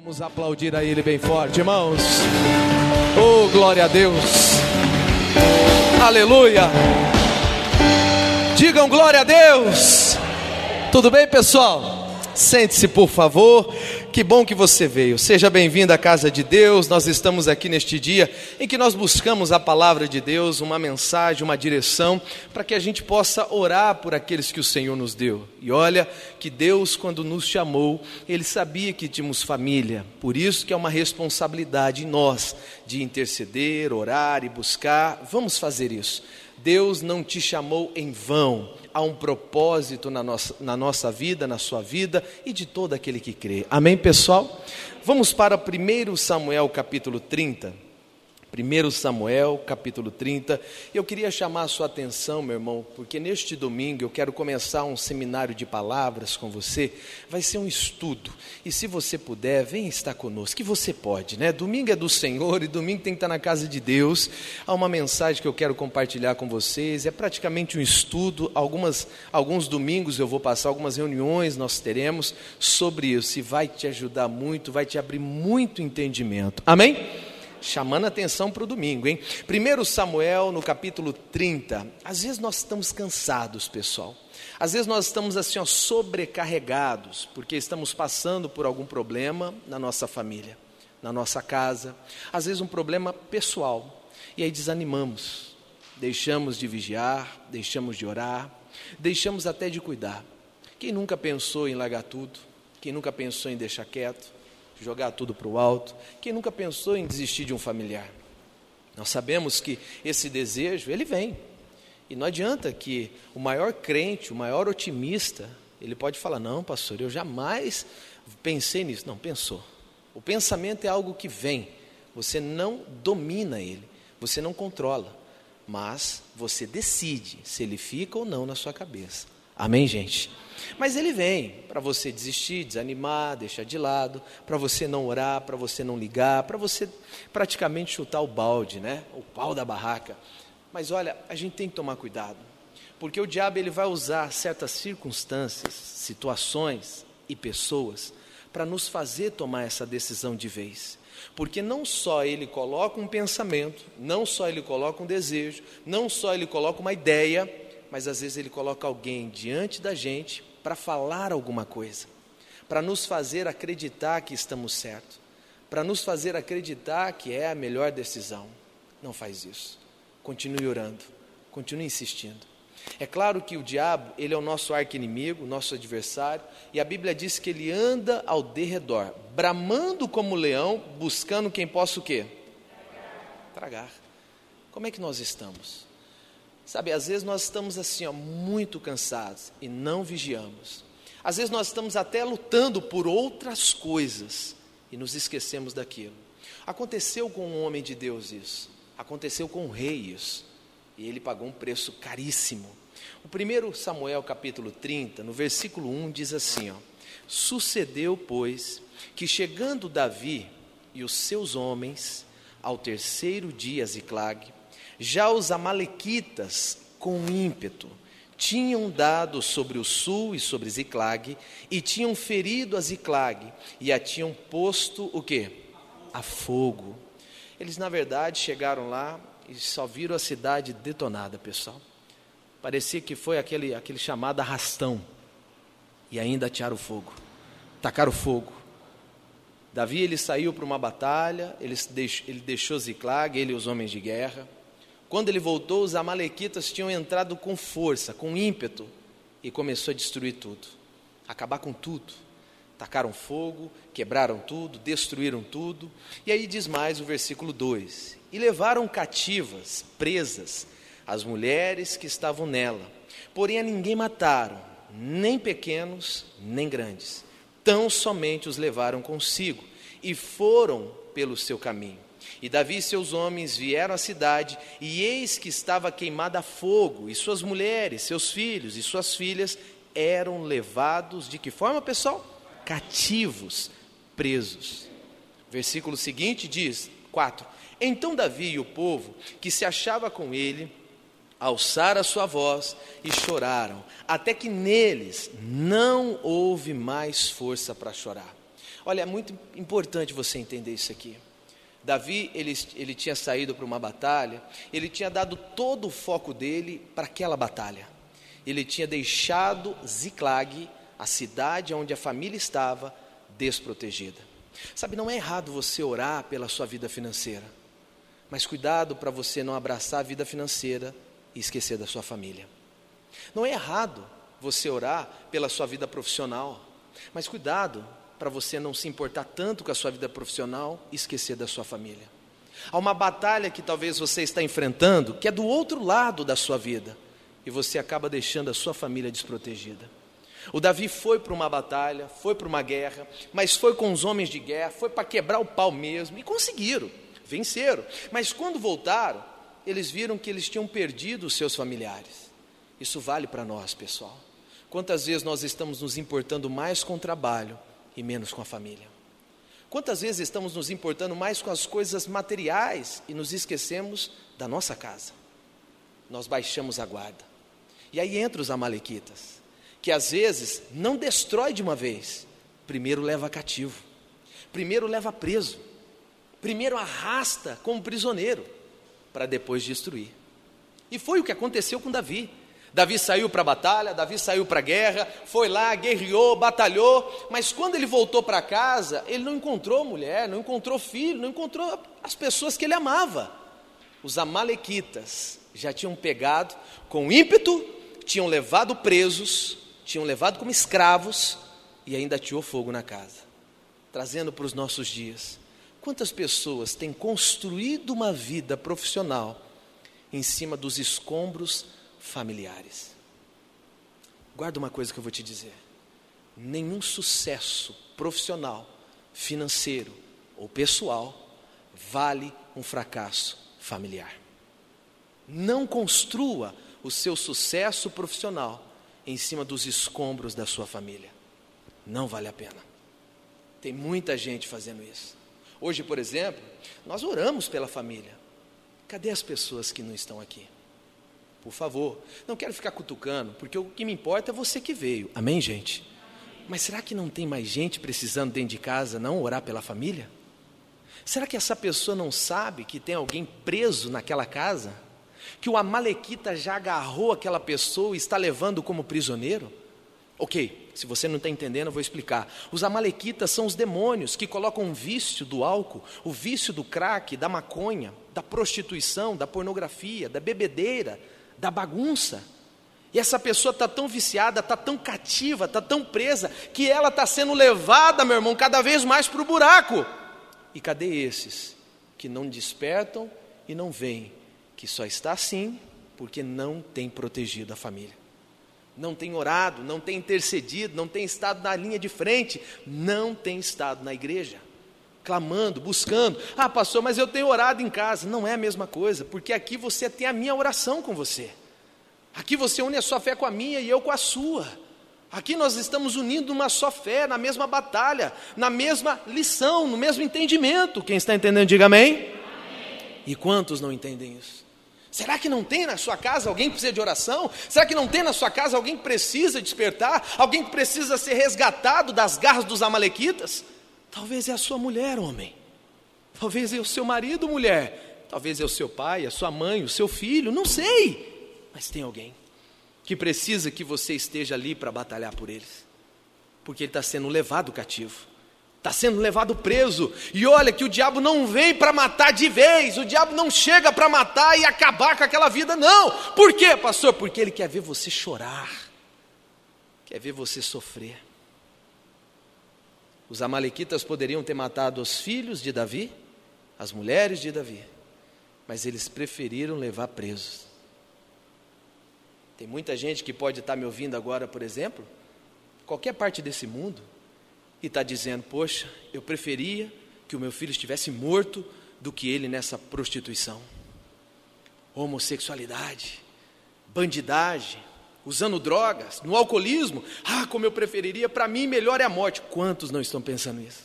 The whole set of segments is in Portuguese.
Vamos aplaudir a Ele bem forte, irmãos. Oh, glória a Deus. Aleluia. Digam glória a Deus. Tudo bem, pessoal? Sente-se, por favor. Que bom que você veio. Seja bem-vindo à casa de Deus. Nós estamos aqui neste dia em que nós buscamos a palavra de Deus, uma mensagem, uma direção, para que a gente possa orar por aqueles que o Senhor nos deu. E olha que Deus, quando nos chamou, Ele sabia que tínhamos família. Por isso que é uma responsabilidade em nós de interceder, orar e buscar. Vamos fazer isso. Deus não te chamou em vão, há um propósito na nossa, na nossa vida, na sua vida e de todo aquele que crê. Amém, pessoal? Vamos para 1 Samuel capítulo 30. 1 Samuel, capítulo 30. Eu queria chamar a sua atenção, meu irmão, porque neste domingo eu quero começar um seminário de palavras com você. Vai ser um estudo. E se você puder, vem estar conosco, que você pode, né? Domingo é do Senhor e domingo tem que estar na casa de Deus. Há uma mensagem que eu quero compartilhar com vocês. É praticamente um estudo. Algumas, alguns domingos eu vou passar, algumas reuniões nós teremos sobre isso. E vai te ajudar muito, vai te abrir muito entendimento. Amém? Chamando atenção para o domingo, hein? 1 Samuel, no capítulo 30. Às vezes nós estamos cansados, pessoal. Às vezes nós estamos assim, ó, sobrecarregados, porque estamos passando por algum problema na nossa família, na nossa casa. Às vezes um problema pessoal. E aí desanimamos. Deixamos de vigiar, deixamos de orar, deixamos até de cuidar. Quem nunca pensou em largar tudo? Quem nunca pensou em deixar quieto? Jogar tudo para o alto. Quem nunca pensou em desistir de um familiar? Nós sabemos que esse desejo, ele vem. E não adianta que o maior crente, o maior otimista, ele pode falar: Não, pastor, eu jamais pensei nisso. Não, pensou. O pensamento é algo que vem, você não domina ele, você não controla, mas você decide se ele fica ou não na sua cabeça. Amém, gente? Mas ele vem para você desistir, desanimar, deixar de lado, para você não orar, para você não ligar, para você praticamente chutar o balde, né? O pau da barraca. Mas olha, a gente tem que tomar cuidado, porque o diabo ele vai usar certas circunstâncias, situações e pessoas para nos fazer tomar essa decisão de vez. Porque não só ele coloca um pensamento, não só ele coloca um desejo, não só ele coloca uma ideia, mas às vezes ele coloca alguém diante da gente para falar alguma coisa, para nos fazer acreditar que estamos certos, para nos fazer acreditar que é a melhor decisão. Não faz isso. Continue orando, continue insistindo. É claro que o diabo, ele é o nosso arqui-inimigo, nosso adversário, e a Bíblia diz que ele anda ao derredor, bramando como leão, buscando quem possa o quê? Tragar. Como é que nós estamos? Sabe, às vezes nós estamos assim, ó, muito cansados e não vigiamos. Às vezes nós estamos até lutando por outras coisas e nos esquecemos daquilo. Aconteceu com um homem de Deus isso. Aconteceu com um rei isso. E ele pagou um preço caríssimo. O primeiro Samuel capítulo 30, no versículo 1 diz assim, ó: Sucedeu, pois, que chegando Davi e os seus homens ao terceiro dia a Ziclag, já os Amalequitas, com ímpeto, tinham dado sobre o sul e sobre Ziclag, e tinham ferido a Ziclag, e a tinham posto o quê? A fogo. Eles, na verdade, chegaram lá e só viram a cidade detonada, pessoal. Parecia que foi aquele, aquele chamado arrastão. E ainda atearam fogo. Tacaram fogo. Davi ele saiu para uma batalha, ele deixou, ele deixou Ziclag, ele e os homens de guerra. Quando ele voltou, os amalequitas tinham entrado com força, com ímpeto, e começou a destruir tudo, acabar com tudo. Tacaram fogo, quebraram tudo, destruíram tudo. E aí diz mais o versículo 2: E levaram cativas, presas, as mulheres que estavam nela. Porém a ninguém mataram, nem pequenos, nem grandes. Tão somente os levaram consigo e foram pelo seu caminho. E Davi e seus homens vieram à cidade, e eis que estava queimada a fogo, e suas mulheres, seus filhos e suas filhas eram levados de que forma, pessoal? Cativos, presos. Versículo seguinte diz: 4: Então Davi e o povo que se achava com ele alçaram a sua voz e choraram, até que neles não houve mais força para chorar. Olha, é muito importante você entender isso aqui. Davi, ele, ele tinha saído para uma batalha, ele tinha dado todo o foco dele para aquela batalha. Ele tinha deixado Ziclag, a cidade onde a família estava, desprotegida. Sabe, não é errado você orar pela sua vida financeira, mas cuidado para você não abraçar a vida financeira e esquecer da sua família. Não é errado você orar pela sua vida profissional, mas cuidado para você não se importar tanto com a sua vida profissional e esquecer da sua família. Há uma batalha que talvez você está enfrentando, que é do outro lado da sua vida, e você acaba deixando a sua família desprotegida. O Davi foi para uma batalha, foi para uma guerra, mas foi com os homens de guerra, foi para quebrar o pau mesmo, e conseguiram, venceram. Mas quando voltaram, eles viram que eles tinham perdido os seus familiares. Isso vale para nós, pessoal. Quantas vezes nós estamos nos importando mais com o trabalho e menos com a família? Quantas vezes estamos nos importando mais com as coisas materiais e nos esquecemos da nossa casa? Nós baixamos a guarda. E aí entra os amalequitas, que às vezes não destrói de uma vez, primeiro leva cativo, primeiro leva preso, primeiro arrasta como prisioneiro, para depois destruir. E foi o que aconteceu com Davi. Davi saiu para a batalha, Davi saiu para a guerra, foi lá, guerreou, batalhou, mas quando ele voltou para casa, ele não encontrou mulher, não encontrou filho, não encontrou as pessoas que ele amava. Os amalequitas já tinham pegado com ímpeto, tinham levado presos, tinham levado como escravos e ainda ateou fogo na casa. Trazendo para os nossos dias, quantas pessoas têm construído uma vida profissional em cima dos escombros familiares. Guarda uma coisa que eu vou te dizer: nenhum sucesso profissional, financeiro ou pessoal vale um fracasso familiar. Não construa o seu sucesso profissional em cima dos escombros da sua família. Não vale a pena. Tem muita gente fazendo isso. Hoje, por exemplo, nós oramos pela família. Cadê as pessoas que não estão aqui? Por favor, não quero ficar cutucando, porque o que me importa é você que veio. Amém, gente? Mas será que não tem mais gente precisando dentro de casa não orar pela família? Será que essa pessoa não sabe que tem alguém preso naquela casa? Que o Amalequita já agarrou aquela pessoa e está levando como prisioneiro? Ok, se você não está entendendo, eu vou explicar. Os Amalequitas são os demônios que colocam o vício do álcool, o vício do crack, da maconha, da prostituição, da pornografia, da bebedeira, da bagunça. E essa pessoa está tão viciada, está tão cativa, está tão presa, que ela está sendo levada, meu irmão, cada vez mais para o buraco. E cadê esses que não despertam e não veem que só está assim porque não tem protegido a família? Não tem orado, não tem intercedido, não tem estado na linha de frente, não tem estado na igreja clamando, buscando. Ah, pastor, mas eu tenho orado em casa. Não é a mesma coisa, porque aqui você tem a minha oração com você. Aqui você une a sua fé com a minha e eu com a sua. Aqui nós estamos unindo uma só fé, na mesma batalha, na mesma lição, no mesmo entendimento. Quem está entendendo, diga amém. amém. E quantos não entendem isso? Será que não tem na sua casa alguém que precisa de oração? Será que não tem na sua casa alguém que precisa despertar? Alguém que precisa ser resgatado das garras dos amalequitas? Talvez é a sua mulher, homem. Talvez é o seu marido, mulher. Talvez é o seu pai, a sua mãe, o seu filho, não sei. Mas tem alguém que precisa que você esteja ali para batalhar por eles. Porque ele está sendo levado cativo. Está sendo levado preso. E olha que o diabo não vem para matar de vez. O diabo não chega para matar e acabar com aquela vida, não. Por quê, pastor? Porque ele quer ver você chorar. Quer ver você sofrer. Os Amalequitas poderiam ter matado os filhos de Davi, as mulheres de Davi, mas eles preferiram levar presos. Tem muita gente que pode estar me ouvindo agora, por exemplo, qualquer parte desse mundo, e está dizendo: Poxa, eu preferia que o meu filho estivesse morto do que ele nessa prostituição, homossexualidade, bandidagem, usando drogas, no alcoolismo. Ah, como eu preferiria, para mim melhor é a morte. Quantos não estão pensando nisso?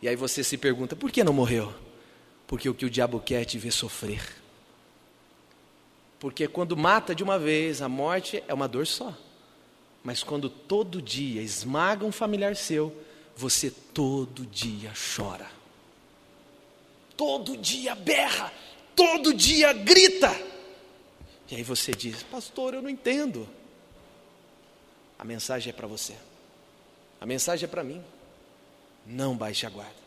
E aí você se pergunta: por que não morreu? Porque o que o diabo quer é te ver sofrer. Porque quando mata de uma vez, a morte é uma dor só. Mas quando todo dia esmaga um familiar seu, você todo dia chora. Todo dia berra, todo dia grita. E aí você diz: Pastor, eu não entendo. A mensagem é para você. A mensagem é para mim. Não baixe a guarda.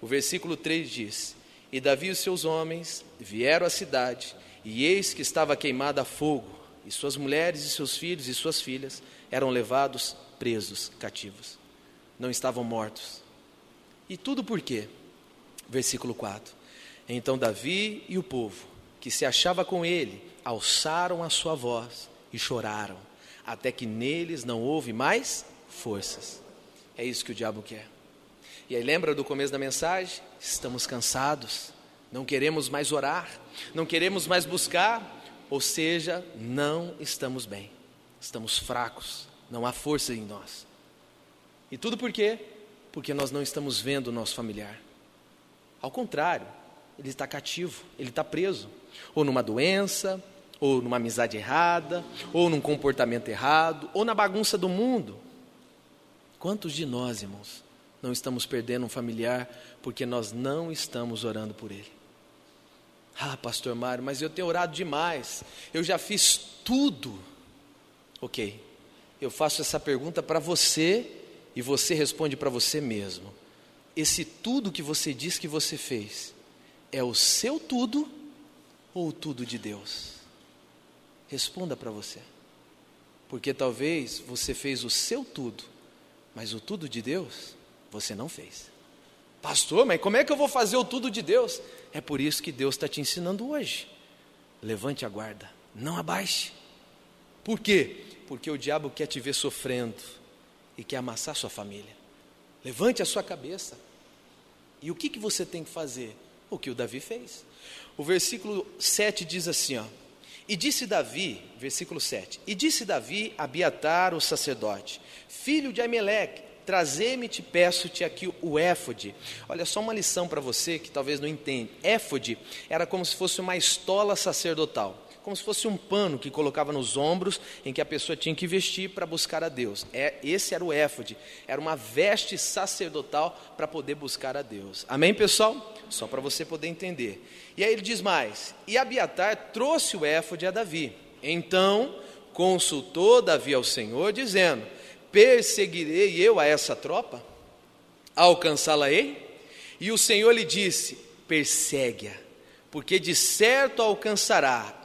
O versículo 3 diz: E Davi e os seus homens vieram à cidade, e eis que estava queimada a fogo, e suas mulheres e seus filhos e suas filhas eram levados presos, cativos. Não estavam mortos. E tudo por quê? Versículo 4. Então Davi e o povo, que se achava com ele, alçaram a sua voz e choraram, até que neles não houve mais forças. É isso que o diabo quer. E aí lembra do começo da mensagem? Estamos cansados, não queremos mais orar, não queremos mais buscar, ou seja, não estamos bem, estamos fracos, não há força em nós. E tudo por quê? Porque nós não estamos vendo o nosso familiar. Ao contrário, ele está cativo, ele está preso, ou numa doença, ou numa amizade errada, ou num comportamento errado, ou na bagunça do mundo. Quantos de nós, irmãos, não estamos perdendo um familiar porque nós não estamos orando por ele. Ah, pastor Mário, mas eu tenho orado demais, eu já fiz tudo. Ok, eu faço essa pergunta para você e você responde para você mesmo. Esse tudo que você diz que você fez, é o seu tudo ou tudo de Deus? Responda para você. Porque talvez você fez o seu tudo, mas o tudo de Deus você não fez. Pastor, mas como é que eu vou fazer o tudo de Deus? É por isso que Deus está te ensinando hoje. Levante a guarda, não abaixe. Por quê? Porque o diabo quer te ver sofrendo e quer amassar sua família. Levante a sua cabeça. E o que, que você tem que fazer? O que o Davi fez. O versículo 7 diz assim: ó, E disse Davi, versículo 7, E disse Davi a Abiatar, o sacerdote, filho de Ameleque, Trazer-me, te peço-te aqui o éfode. Olha, só uma lição para você que talvez não entenda. Éfode era como se fosse uma estola sacerdotal. Como se fosse um pano que colocava nos ombros, em que a pessoa tinha que vestir para buscar a Deus. É, esse era o éfode. Era uma veste sacerdotal para poder buscar a Deus. Amém, pessoal? Só para você poder entender. E aí ele diz mais: E Abiatar trouxe o éfode a Davi. Então consultou Davi ao Senhor, dizendo: perseguirei eu a essa tropa? Alcançá-la-ei? E o Senhor lhe disse: persegue-a, porque de certo alcançará,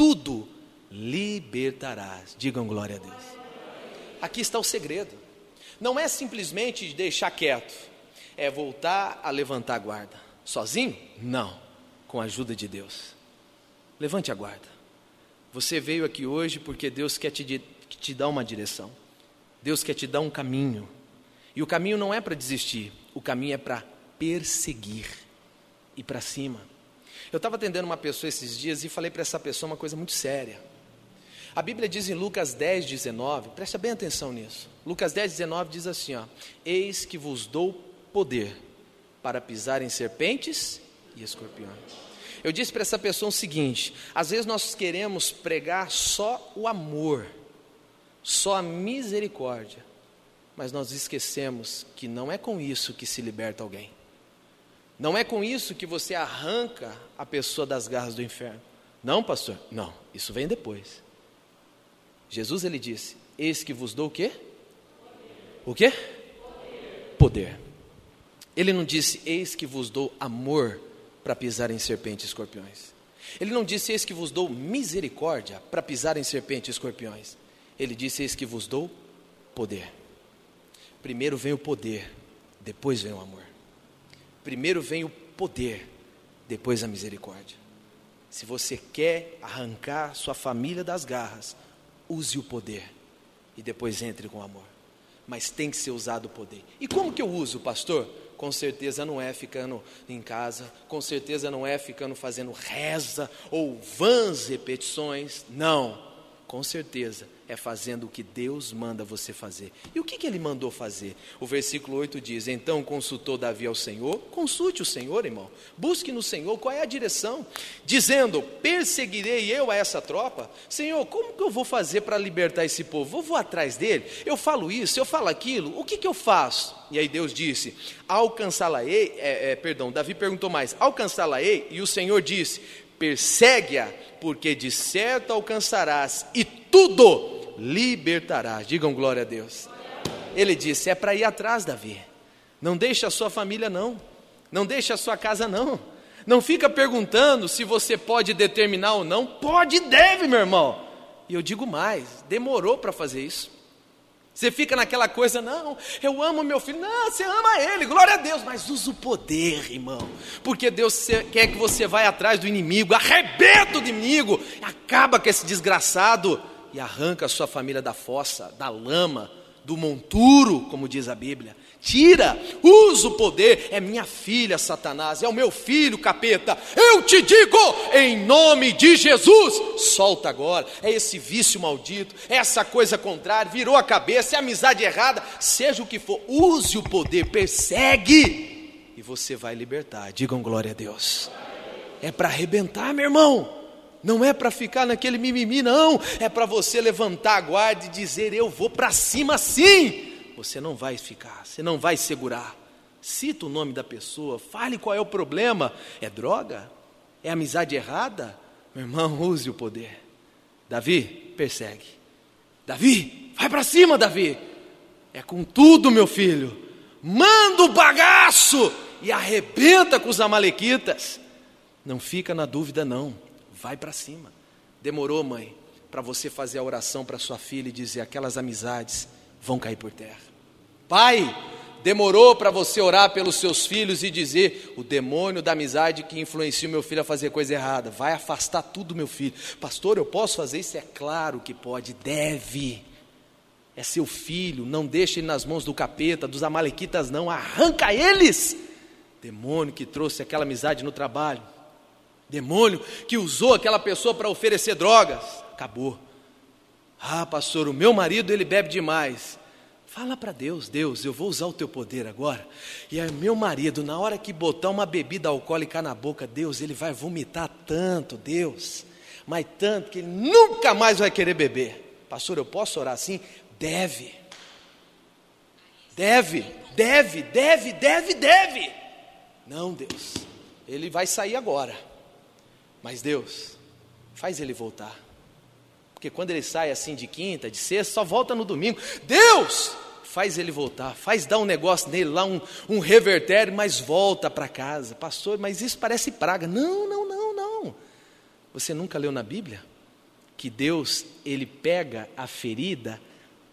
tudo libertarás. Digam glória a Deus. Aqui está o segredo. Não é simplesmente deixar quieto, é voltar a levantar a guarda. Sozinho? Não, com a ajuda de Deus. Levante a guarda. Você veio aqui hoje porque Deus quer te, te dar uma direção. Deus quer te dar um caminho. E o caminho não é para desistir, o caminho é para perseguir e para cima. Eu estava atendendo uma pessoa esses dias e falei para essa pessoa uma coisa muito séria. A Bíblia diz em Lucas 10, 19, presta bem atenção nisso. Lucas 10, 19 diz assim: ó, Eis que vos dou poder para pisar em serpentes e escorpiões. Eu disse para essa pessoa o seguinte: às vezes nós queremos pregar só o amor só a misericórdia. Mas nós esquecemos que não é com isso que se liberta alguém. Não é com isso que você arranca a pessoa das garras do inferno. Não, pastor? Não, isso vem depois. Jesus ele disse: Eis que vos dou o quê? O quê? Poder. Poder. Ele não disse: Eis que vos dou amor para pisar em serpentes e escorpiões. Ele não disse: Eis que vos dou misericórdia para pisar em serpentes e escorpiões. Ele disse: Eis que vos dou poder. Primeiro vem o poder, depois vem o amor. Primeiro vem o poder, depois a misericórdia. Se você quer arrancar sua família das garras, use o poder e depois entre com amor. Mas tem que ser usado o poder. E como que eu uso, pastor? Com certeza não é ficando em casa, com certeza não é ficando fazendo reza ou vãs repetições. Não, com certeza é fazendo o que Deus manda você fazer. E o que, que ele mandou fazer? O versículo 8 diz: Então consultou Davi ao Senhor, consulte o Senhor, irmão, busque no Senhor qual é a direção, dizendo: Perseguirei eu a essa tropa? Senhor, como que eu vou fazer para libertar esse povo? Eu vou atrás dele? Eu falo isso, eu falo aquilo, o que, que eu faço? E aí Deus disse: Alcançá-la-ei, é, é, perdão, Davi perguntou mais: Alcançá-la-ei? E o Senhor disse: Persegue-a, porque de certo alcançarás, e tudo libertará. Digam glória a Deus. Ele disse: é para ir atrás, Davi. Não deixe a sua família, não. Não deixe a sua casa, não. Não fica perguntando se você pode determinar ou não. Pode e deve, meu irmão. E eu digo mais: demorou para fazer isso. Você fica naquela coisa, não, eu amo meu filho, não, você ama ele, glória a Deus, mas usa o poder, irmão, porque Deus quer que você vá atrás do inimigo, arrebenta o inimigo, acaba com esse desgraçado, e arranca a sua família da fossa, da lama, do monturo, como diz a Bíblia. Tira, usa o poder. É minha filha, Satanás, é o meu filho, capeta. Eu te digo, em nome de Jesus, solta agora. É esse vício maldito, é essa coisa contrária, virou a cabeça, é amizade errada, seja o que for, use o poder, persegue, e você vai libertar. Digam glória a Deus. É para arrebentar, meu irmão. Não é para ficar naquele mimimi, não. É para você levantar a guarda e dizer: Eu vou para cima sim. Você não vai ficar, você não vai segurar. Cita o nome da pessoa, fale qual é o problema. É droga? É amizade errada? Meu irmão, use o poder. Davi, persegue. Davi, vai para cima, Davi. É com tudo, meu filho. Manda o bagaço e arrebenta com os amalequitas. Não fica na dúvida, não. Vai para cima. Demorou, mãe, para você fazer a oração para sua filha e dizer: aquelas amizades vão cair por terra. Pai, demorou para você orar pelos seus filhos e dizer: o demônio da amizade que influencia o meu filho a fazer coisa errada, vai afastar tudo meu filho. Pastor, eu posso fazer isso? É claro que pode, deve. É seu filho, não deixe ele nas mãos do capeta, dos amalequitas, não, arranca eles. Demônio que trouxe aquela amizade no trabalho, demônio que usou aquela pessoa para oferecer drogas. Acabou. Ah, pastor, o meu marido ele bebe demais. Fala para Deus, Deus, eu vou usar o teu poder agora. E aí, meu marido, na hora que botar uma bebida alcoólica na boca, Deus, ele vai vomitar tanto, Deus, mas tanto que ele nunca mais vai querer beber. Pastor, eu posso orar assim? Deve. Deve, deve, deve, deve, deve. Não, Deus, ele vai sair agora. Mas Deus, faz ele voltar. Porque quando ele sai assim de quinta, de sexta, só volta no domingo. Deus, faz ele voltar, faz dar um negócio nele lá, um, um revertério, mas volta para casa. Pastor, mas isso parece praga. Não, não, não, não. Você nunca leu na Bíblia que Deus, ele pega a ferida,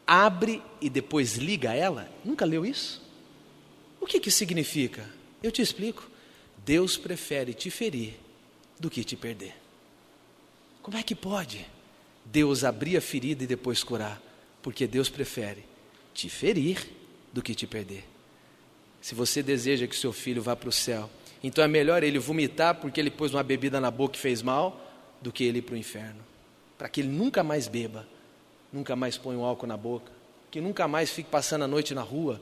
abre e depois liga ela? Nunca leu isso? O que que significa? Eu te explico. Deus prefere te ferir do que te perder. Como é que pode Deus abrir a ferida e depois curar? Porque Deus prefere te ferir do que te perder. Se você deseja que seu filho vá para o céu, então é melhor ele vomitar porque ele pôs uma bebida na boca e fez mal, do que ele ir para o inferno. Para que ele nunca mais beba, nunca mais ponha um álcool na boca, que nunca mais fique passando a noite na rua,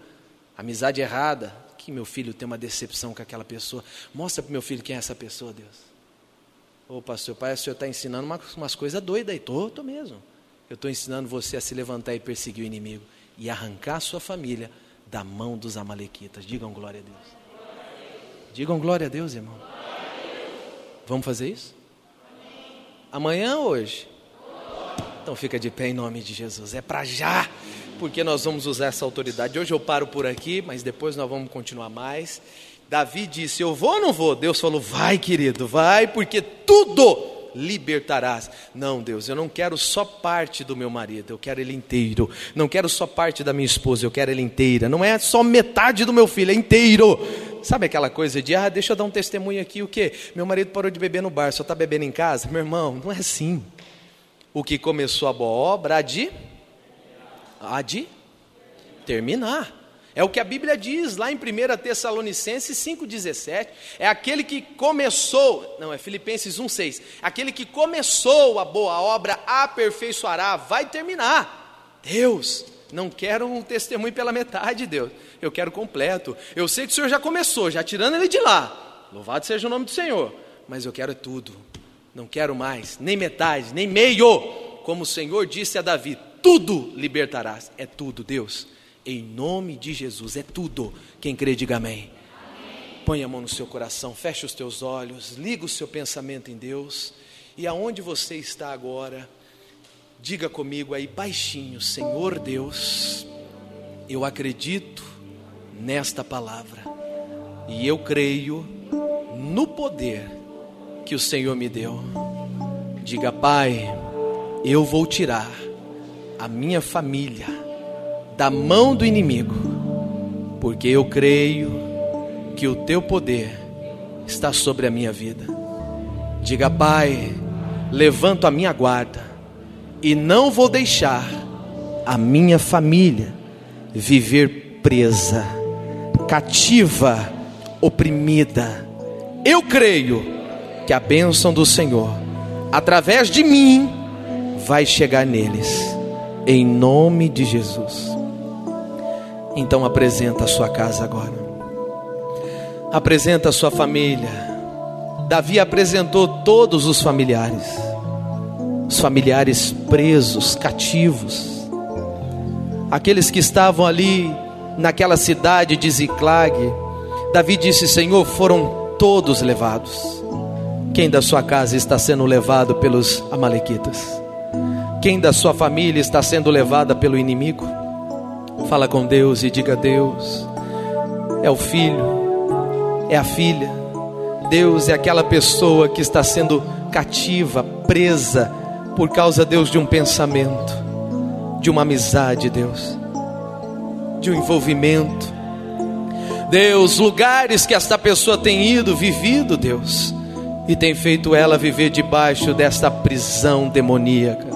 amizade errada, que meu filho tem uma decepção com aquela pessoa. Mostra para meu filho quem é essa pessoa, Deus. Ô pastor, parece que o senhor está ensinando umas, coisas doidas aí. Estou, estou mesmo. Eu estou ensinando você a se levantar e perseguir o inimigo e arrancar a sua família da mão dos amalequitas. Digam glória a Deus. Digam glória a Deus, irmão. Vamos fazer isso? Amanhã ou hoje? Então fica de pé em nome de Jesus. É para já, porque nós vamos usar essa autoridade. Hoje eu paro por aqui, mas depois nós vamos continuar mais. Davi disse: Eu vou ou não vou? Deus falou: Vai, querido, vai, porque tudo libertarás. Não, Deus, eu não quero só parte do meu marido, eu quero ele inteiro. Não quero só parte da minha esposa, eu quero ele inteira. Não é só metade do meu filho, é inteiro. Sabe aquela coisa de, ah, deixa eu dar um testemunho aqui, o quê? Meu marido parou de beber no bar, só está bebendo em casa? Meu irmão, não é assim. O que começou a boa obra há de, há de terminar. É o que a Bíblia diz lá em 1 Tessalonicenses 5,17. É aquele que começou, não, é Filipenses 1,6. Aquele que começou a boa obra aperfeiçoará, vai terminar. Deus, não quero um testemunho pela metade, Deus. Eu quero completo. Eu sei que o Senhor já começou, já tirando ele de lá. Louvado seja o nome do Senhor. Mas eu quero tudo. Não quero mais, nem metade, nem meio. Como o Senhor disse a Davi: tudo libertarás. É tudo, Deus. Em nome de Jesus, é tudo. Quem crê, diga amém. amém. Põe a mão no seu coração, feche os teus olhos, liga o seu pensamento em Deus. E aonde você está agora, diga comigo aí baixinho: Senhor Deus, eu acredito nesta palavra e eu creio no poder que o Senhor me deu. Diga, Pai, eu vou tirar a minha família da mão do inimigo, porque eu creio que o teu poder está sobre a minha vida. Diga, Pai, levanto a minha guarda e não vou deixar a minha família viver presa, cativa, oprimida. Eu creio que a bênção do Senhor, através de mim, vai chegar neles, em nome de Jesus. Então apresenta a sua casa agora, apresenta a sua família. Davi apresentou todos os familiares, os familiares presos, cativos, aqueles que estavam ali naquela cidade de Ziclag. Davi disse: Senhor, foram todos levados. Quem da sua casa está sendo levado pelos Amalequitas? Quem da sua família está sendo levada pelo inimigo? Fala com Deus e diga: Deus, é o filho, é a filha. Deus é aquela pessoa que está sendo cativa, presa, por causa, Deus, de um pensamento, de uma amizade, Deus, de um envolvimento. Deus, lugares que esta pessoa tem ido, vivido, Deus e tem feito ela viver debaixo desta prisão demoníaca.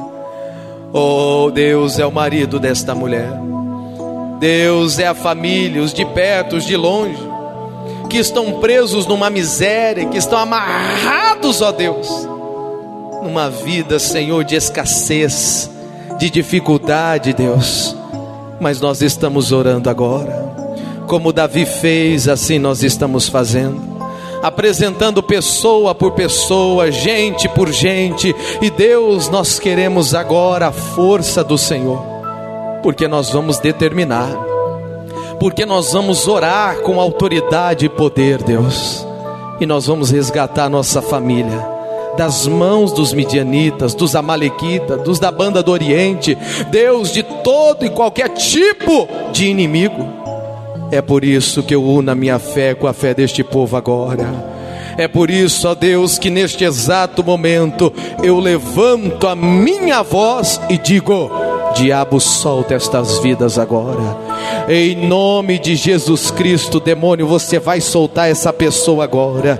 Oh, Deus é o marido desta mulher. Deus é a família, os de perto, os de longe, que estão presos numa miséria, que estão amarrados, ó Deus, numa vida, Senhor, de escassez, de dificuldade, Deus. Mas nós estamos orando agora. Como Davi fez, assim nós estamos fazendo apresentando pessoa por pessoa, gente por gente, e Deus, nós queremos agora a força do Senhor, porque nós vamos determinar, porque nós vamos orar com autoridade e poder, Deus, e nós vamos resgatar nossa família das mãos dos midianitas, dos amalequitas, dos da banda do Oriente, Deus de todo e qualquer tipo de inimigo. É por isso que eu uno a minha fé com a fé deste povo agora. É por isso, ó Deus, que neste exato momento eu levanto a minha voz e digo: Diabo, solta estas vidas agora. Em nome de Jesus Cristo, demônio, você vai soltar essa pessoa agora.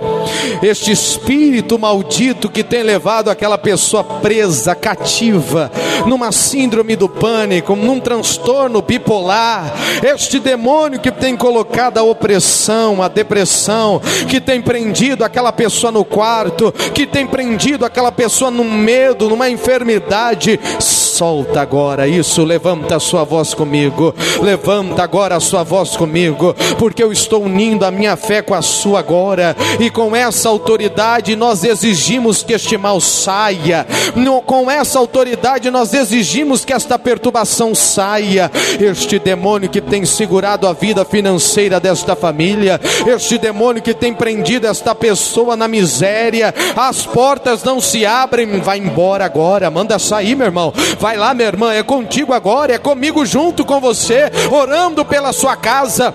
Este espírito maldito que tem levado aquela pessoa presa, cativa, numa síndrome do pânico, num transtorno bipolar. Este demônio que tem colocado a opressão, a depressão, que tem prendido aquela pessoa no quarto, que tem prendido aquela pessoa num medo, numa enfermidade solta agora isso, levanta a sua voz comigo, levanta agora a sua voz comigo, porque eu estou unindo a minha fé com a sua agora, e com essa autoridade nós exigimos que este mal saia, com essa autoridade nós exigimos que esta perturbação saia, este demônio que tem segurado a vida financeira desta família, este demônio que tem prendido esta pessoa na miséria, as portas não se abrem, vai embora agora, manda sair, meu irmão, vai Vai lá, minha irmã, é contigo agora, é comigo junto com você, orando pela sua casa,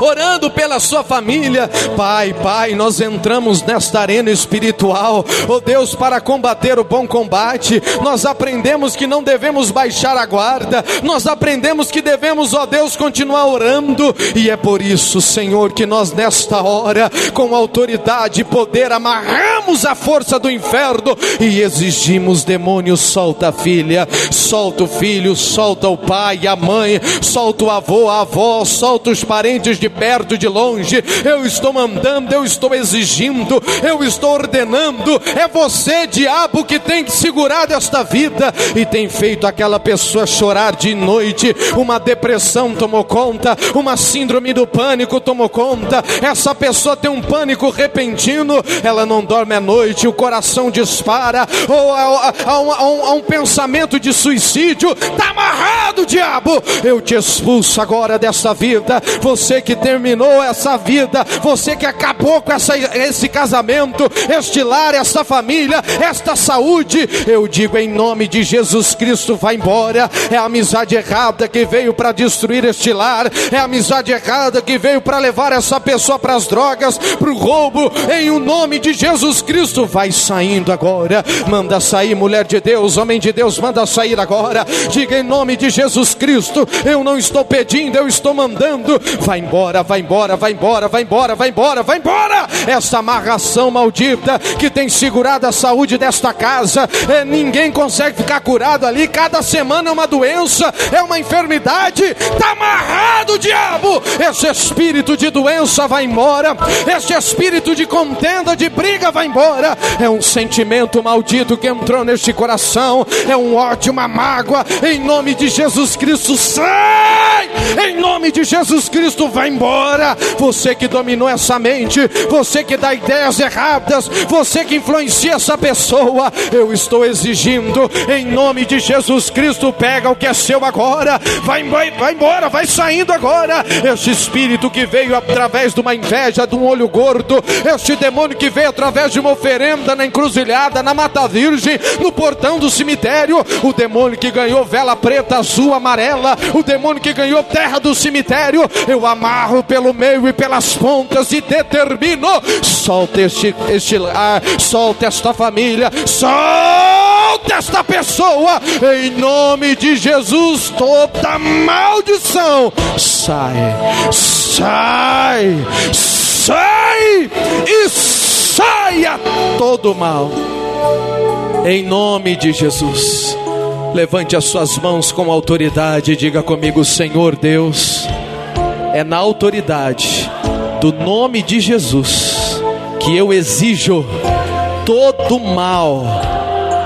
orando pela sua família. Pai, Pai, nós entramos nesta arena espiritual, oh Deus, para combater o bom combate. Nós aprendemos que não devemos baixar a guarda, nós aprendemos que devemos, ó Deus, continuar orando, e é por isso, Senhor, que nós nesta hora, com autoridade e poder, amarramos a força do inferno e exigimos: demônio, solta a filha, solta o filho, solta o pai, a mãe, solta o avô, a avó, solta os parentes de perto, de longe. Eu estou mandando, eu estou exigindo, eu estou ordenando. É você, diabo, que tem que segurar desta vida e tem feito aquela pessoa chorar de noite. Uma depressão tomou conta, uma síndrome do pânico tomou conta. Essa pessoa tem um pânico repentino, ela não dorme à noite, o coração dispara, ou há um, pensamento de suicídio. Está amarrado, diabo. Eu te expulso agora dessa vida. Você que terminou essa vida, você que acabou com essa, esse casamento, este lar, esta família, esta saúde, eu digo em nome de Jesus Cristo, vai embora. É a amizade errada que veio para destruir este lar, é a amizade errada que veio para levar essa pessoa para as drogas, para o roubo. Em o nome de Jesus Cristo, vai saindo agora. Manda sair, mulher de Deus, homem de Deus, manda sair agora. Diga em nome de Jesus Cristo, eu não estou pedindo, eu estou mandando. Vai embora, vai embora, vai embora, vai embora, vai embora, vai embora. Essa amarração maldita que tem segurado a saúde desta casa, é, ninguém consegue ficar curado ali. Cada semana é uma doença, é uma enfermidade. Está amarrado, diabo. Esse espírito de doença vai embora. Esse espírito de contenda, de briga vai embora. É um sentimento maldito que entrou neste coração. É um ódio, uma mágoa. Em nome de Jesus Cristo, sai! Em nome de Jesus Cristo, vai embora. Você que dominou essa mente, você que dá ideias erradas, você que influencia essa pessoa, eu estou exigindo, em nome de Jesus Cristo, pega o que é seu agora. Vai, vai, vai embora, vai saindo agora. Este espírito que veio através de uma inveja, de um olho gordo, este demônio que veio através de uma oferenda na encruzilhada, na mata virgem, no portão do cemitério, o demônio que ganhou vela preta, azul, amarela, o demônio que ganhou terra do cemitério, eu amarro pelo meio e pelas pontas e determino: solta este, este lar, solta esta família, solta esta pessoa, em nome de Jesus, toda maldição sai, sai, sai e saia todo mal, em nome de Jesus. Levante as suas mãos com autoridade e diga comigo, Senhor Deus, é na autoridade do nome de Jesus que eu exijo todo mal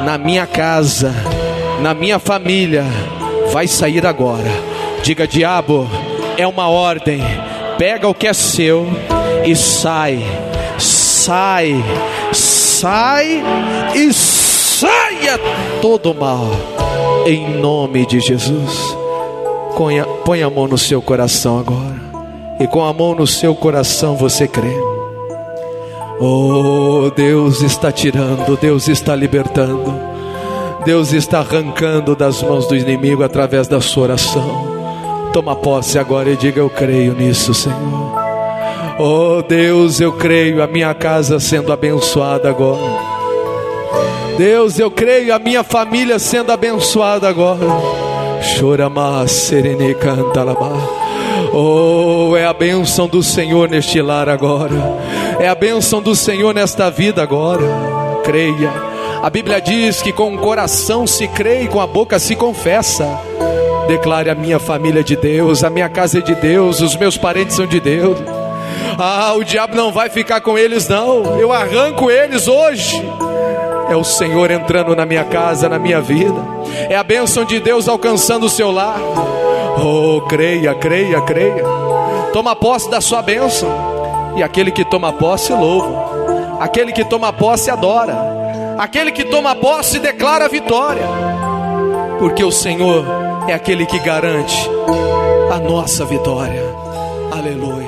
na minha casa, na minha família, vai sair agora. Diga, diabo, é uma ordem. Pega o que é seu e sai, sai, sai e saia todo mal em nome de Jesus. Põe a mão no seu coração agora. E com a mão no seu coração você crê. Oh, Deus está tirando, Deus está libertando, Deus está arrancando das mãos do inimigo através da sua oração. Toma posse agora e diga: Eu creio nisso, Senhor. Oh Deus, eu creio a minha casa sendo abençoada agora. Deus, eu creio a minha família sendo abençoada agora. Chora mais, serene canta Oh, é a bênção do Senhor neste lar agora. É a bênção do Senhor nesta vida agora. Creia. A Bíblia diz que com o coração se crê e com a boca se confessa. Declare a minha família de Deus, a minha casa é de Deus, os meus parentes são de Deus. Ah, o diabo não vai ficar com eles, não. Eu arranco eles hoje. É o Senhor entrando na minha casa, na minha vida. É a bênção de Deus alcançando o seu lar. Oh, creia, creia, creia. Toma posse da sua bênção. E aquele que toma posse louva. Aquele que toma posse adora. Aquele que toma posse declara vitória. Porque o Senhor é aquele que garante a nossa vitória. Aleluia.